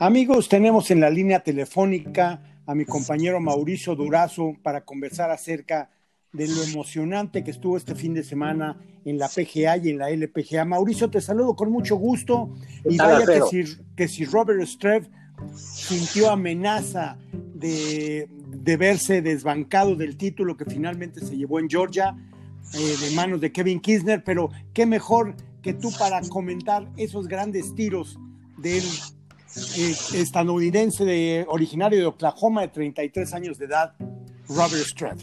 Amigos, tenemos en la línea telefónica a mi compañero Mauricio Durazo para conversar acerca de lo emocionante que estuvo este fin de semana en la PGA y en la LPGA. Mauricio, te saludo con mucho gusto y vaya que si, que si Robert Strev sintió amenaza de, de, verse desbancado del título que finalmente se llevó en Georgia eh, de manos de Kevin Kisner, pero qué mejor que tú para comentar esos grandes tiros del estadounidense de, originario de Oklahoma de 33 años de edad, Robert Streb.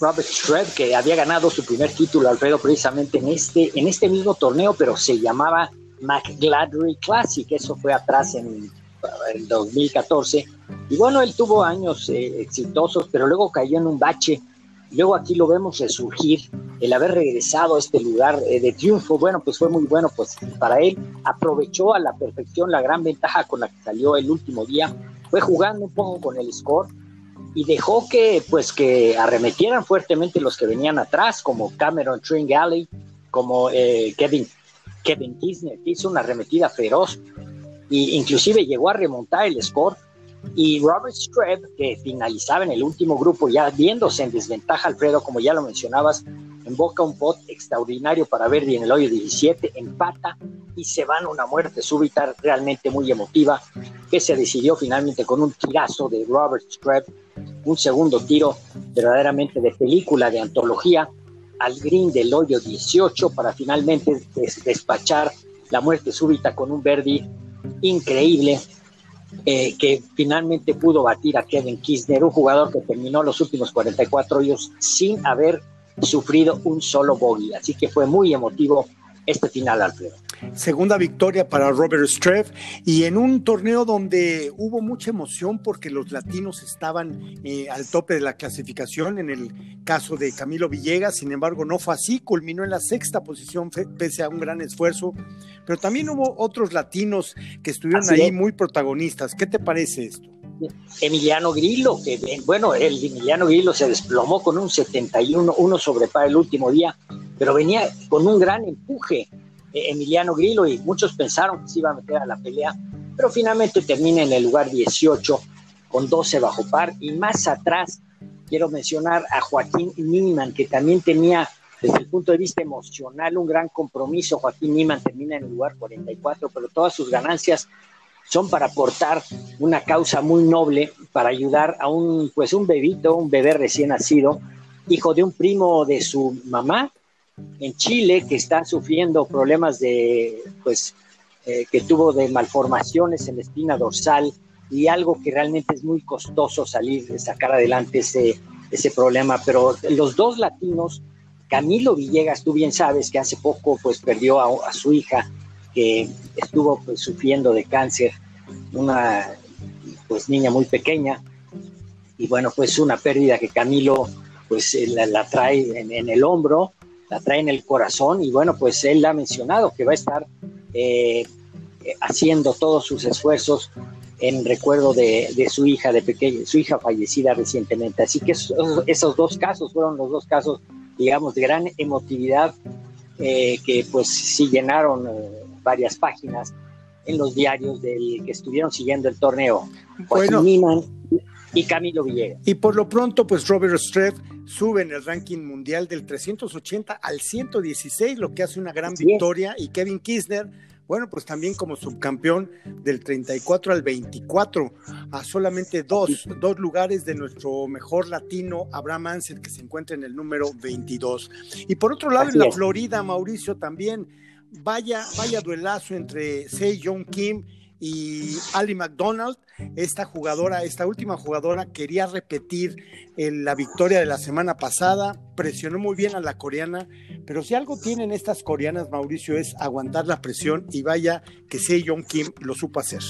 Robert Streb, que había ganado su primer título, Alfredo, precisamente en este, en este mismo torneo, pero se llamaba McGladrey Classic, eso fue atrás en el 2014. Y bueno, él tuvo años eh, exitosos, pero luego cayó en un bache Luego aquí lo vemos resurgir, el haber regresado a este lugar eh, de triunfo, bueno, pues fue muy bueno, pues para él. Aprovechó a la perfección la gran ventaja con la que salió el último día, fue jugando un poco con el score y dejó que pues que arremetieran fuertemente los que venían atrás, como Cameron Tringale, como eh, Kevin, Kevin Kisner, que hizo una arremetida feroz. E inclusive llegó a remontar el score y Robert Streb, que finalizaba en el último grupo, ya viéndose en desventaja, Alfredo, como ya lo mencionabas, en boca un pot extraordinario para Verdi en el hoyo 17, empata y se van a una muerte súbita realmente muy emotiva, que se decidió finalmente con un tirazo de Robert Streb, un segundo tiro verdaderamente de película, de antología, al green del hoyo 18 para finalmente despachar la muerte súbita con un Verdi increíble eh, que finalmente pudo batir a Kevin Kisner, un jugador que terminó los últimos 44 años sin haber sufrido un solo bogey. Así que fue muy emotivo este final, Alfredo. Segunda victoria para Robert Streff y en un torneo donde hubo mucha emoción porque los latinos estaban eh, al tope de la clasificación, en el caso de Camilo Villegas, sin embargo no fue así, culminó en la sexta posición pese a un gran esfuerzo, pero también hubo otros latinos que estuvieron ahí muy protagonistas. ¿Qué te parece esto? Emiliano Grillo, que bueno, el Emiliano Grillo se desplomó con un 71, uno sobre para el último día, pero venía con un gran empuje. eh, Emiliano Grillo y muchos pensaron que se iba a meter a la pelea, pero finalmente termina en el lugar 18 con 12 bajo par y más atrás quiero mencionar a Joaquín Niman que también tenía desde el punto de vista emocional un gran compromiso. Joaquín Niman termina en el lugar 44, pero todas sus ganancias son para aportar una causa muy noble, para ayudar a un, pues un bebito, un bebé recién nacido, hijo de un primo de su mamá en Chile que está sufriendo problemas de, pues, eh, que tuvo de malformaciones en la espina dorsal y algo que realmente es muy costoso salir, sacar adelante ese, ese problema. Pero los dos latinos, Camilo Villegas, tú bien sabes que hace poco pues perdió a, su hija que estuvo pues, sufriendo de cáncer, una pues niña muy pequeña, y bueno, pues una pérdida que Camilo pues eh, la, trae en, el hombro, la trae en el corazón, y bueno, pues él ha mencionado que va a estar eh, haciendo todos sus esfuerzos en recuerdo de, su hija de pequeña, su hija fallecida recientemente. Así que esos, dos casos fueron los dos casos, digamos, de gran emotividad eh, que pues sí llenaron varias páginas en los diarios del que estuvieron siguiendo el torneo. Bueno, y Camilo Villegas. Y por lo pronto, pues Robert Streff sube en el ranking mundial del 380 al 116, lo que hace una gran victoria. Y Kevin Kisner, bueno, pues también como subcampeón del 34 al 24, a solamente dos, dos lugares de nuestro mejor latino, Abraham Ansel, que se encuentra en el número 22. Y por otro lado, en la Florida, Mauricio también vaya, vaya duelazo entre Sei Young Kim y Ali McDonald. Esta jugadora, esta última jugadora quería repetir la victoria de la semana pasada, presionó muy bien a la coreana, pero si algo tienen estas coreanas, Mauricio, es aguantar la presión y vaya que Sei Young Kim lo supo hacer.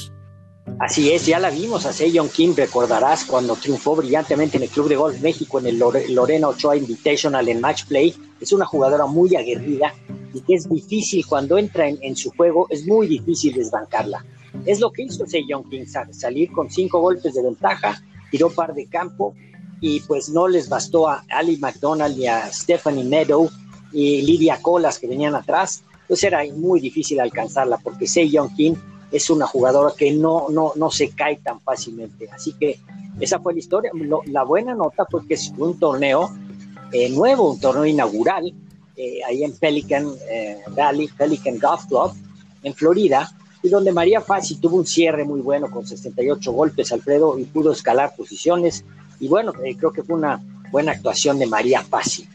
Así es, ya la vimos a Young Kim, recordarás cuando triunfó brillantemente en el Club de Golf México en el Lorena Ochoa Invitational en Match Play. Es una jugadora muy aguerrida y que es difícil cuando entra en, su juego, es muy difícil desbancarla. Es lo que hizo Young Kim, salir con cinco golpes de ventaja, tiró par de campo y pues no les bastó a Ali McDonald y a Stephanie Meadow y Lidia Colas que venían atrás. Pues era muy difícil alcanzarla porque Young Kim es una jugadora que no, no, no se cae tan fácilmente. Así que esa fue la historia. la buena nota fue que es un torneo eh, nuevo, un torneo inaugural, eh, ahí en Pelican eh, Valley, Pelican Golf Club, en Florida, y donde María Fassi tuvo un cierre muy bueno con 68 golpes, Alfredo, y pudo escalar posiciones. Y bueno, creo que fue una buena actuación de María Fassi.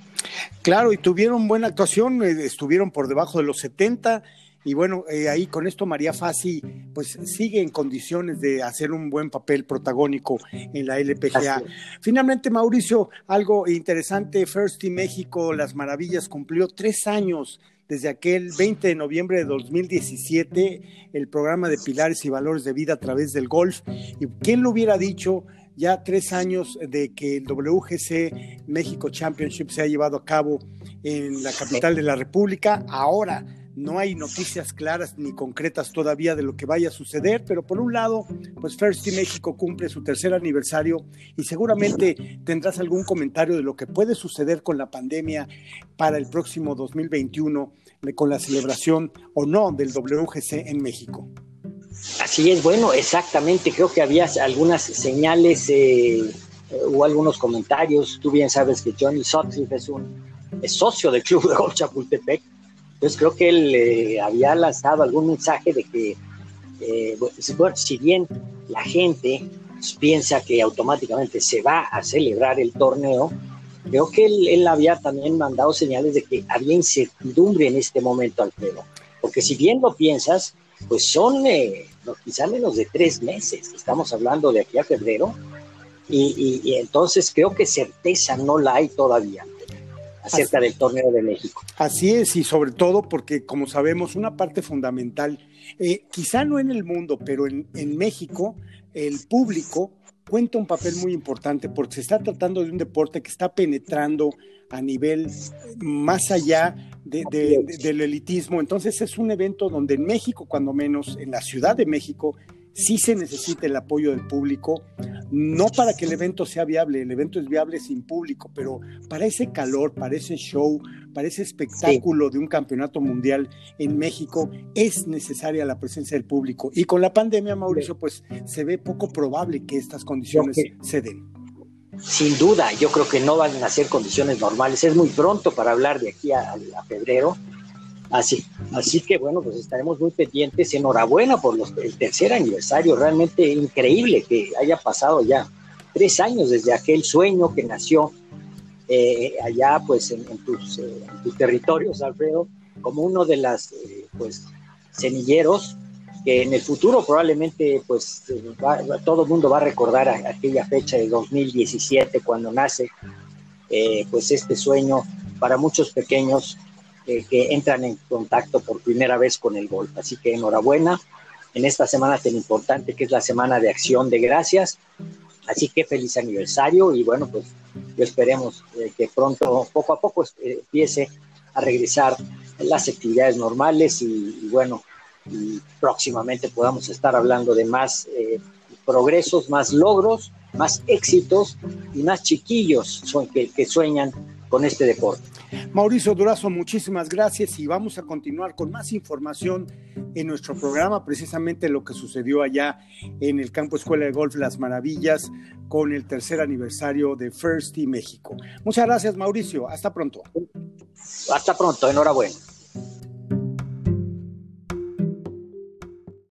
Claro, y tuvieron buena actuación, estuvieron por debajo de los 70 y bueno, eh, ahí con esto María Fassi pues sigue en condiciones de hacer un buen papel protagónico en la LPGA. Finalmente, Mauricio, algo interesante, First Team México, Las Maravillas, cumplió tres años desde aquel 20 de noviembre de 2017, el programa de Pilares y Valores de Vida a través del golf. ¿Y quién lo hubiera dicho? Ya tres años de que el WGC México Championship se ha llevado a cabo en la capital de la República. Ahora no hay noticias claras ni concretas todavía de lo que vaya a suceder, pero por un lado, pues First Team México cumple su tercer aniversario y seguramente tendrás algún comentario de lo que puede suceder con la pandemia para el próximo 2021 con la celebración o no del WGC en México. Así es, bueno, exactamente, creo que había algunas señales eh, o algunos comentarios. Tú bien sabes que Johnny Sutcliffe es un es socio del Club de Golf Chapultepec entonces creo que él eh, había lanzado algún mensaje de que, eh, si bien la gente piensa que automáticamente se va a celebrar el torneo, creo que él, había también mandado señales de que había incertidumbre en este momento, Alfredo. Porque si bien lo piensas, pues son eh, quizá menos de tres meses, estamos hablando de aquí a febrero, y entonces creo que certeza no la hay todavía acerca del torneo de México. Así es, y sobre todo porque, como sabemos, una parte fundamental, eh, quizá no en el mundo, pero en, México, el público cuenta un papel muy importante porque se está tratando de un deporte que está penetrando a nivel más allá del elitismo. Entonces es un evento donde en México, cuando menos, en la Ciudad de México, sí se necesita el apoyo del público, no para que el evento sea viable, el evento es viable sin público, pero para ese calor, para ese show, para ese espectáculo de un campeonato mundial en México, es necesaria la presencia del público. Y con la pandemia, Mauricio, pues se ve poco probable que estas condiciones se den. Sin duda, yo creo que no van a ser condiciones normales. Es muy pronto para hablar de aquí a febrero Así, así que bueno, pues estaremos muy pendientes. Enhorabuena por el tercer aniversario, realmente increíble que haya pasado ya tres años desde aquel sueño que nació eh, allá pues en, tus, eh, tus, territorios, Alfredo, como uno de las eh, pues semilleros que en el futuro probablemente pues todo el mundo va a recordar aquella fecha de 2017 cuando nace pues este sueño para muchos pequeños eh, que entran en contacto por primera vez con el golf. Así que enhorabuena en esta semana tan importante que es la Semana de Acción de Gracias. Así que feliz aniversario y bueno, pues esperemos eh, que pronto, poco a poco, eh, empiece a regresar las actividades normales y, bueno, próximamente podamos estar hablando de más progresos, más logros, más éxitos y más chiquillos que, que sueñan con este deporte. Mauricio Durazo, muchísimas gracias y vamos a continuar con más información en nuestro programa, precisamente lo que sucedió allá en el campo Escuela de Golf Las Maravillas con el tercer aniversario de First Team México. Muchas gracias, Mauricio. Hasta pronto. Hasta pronto. Enhorabuena.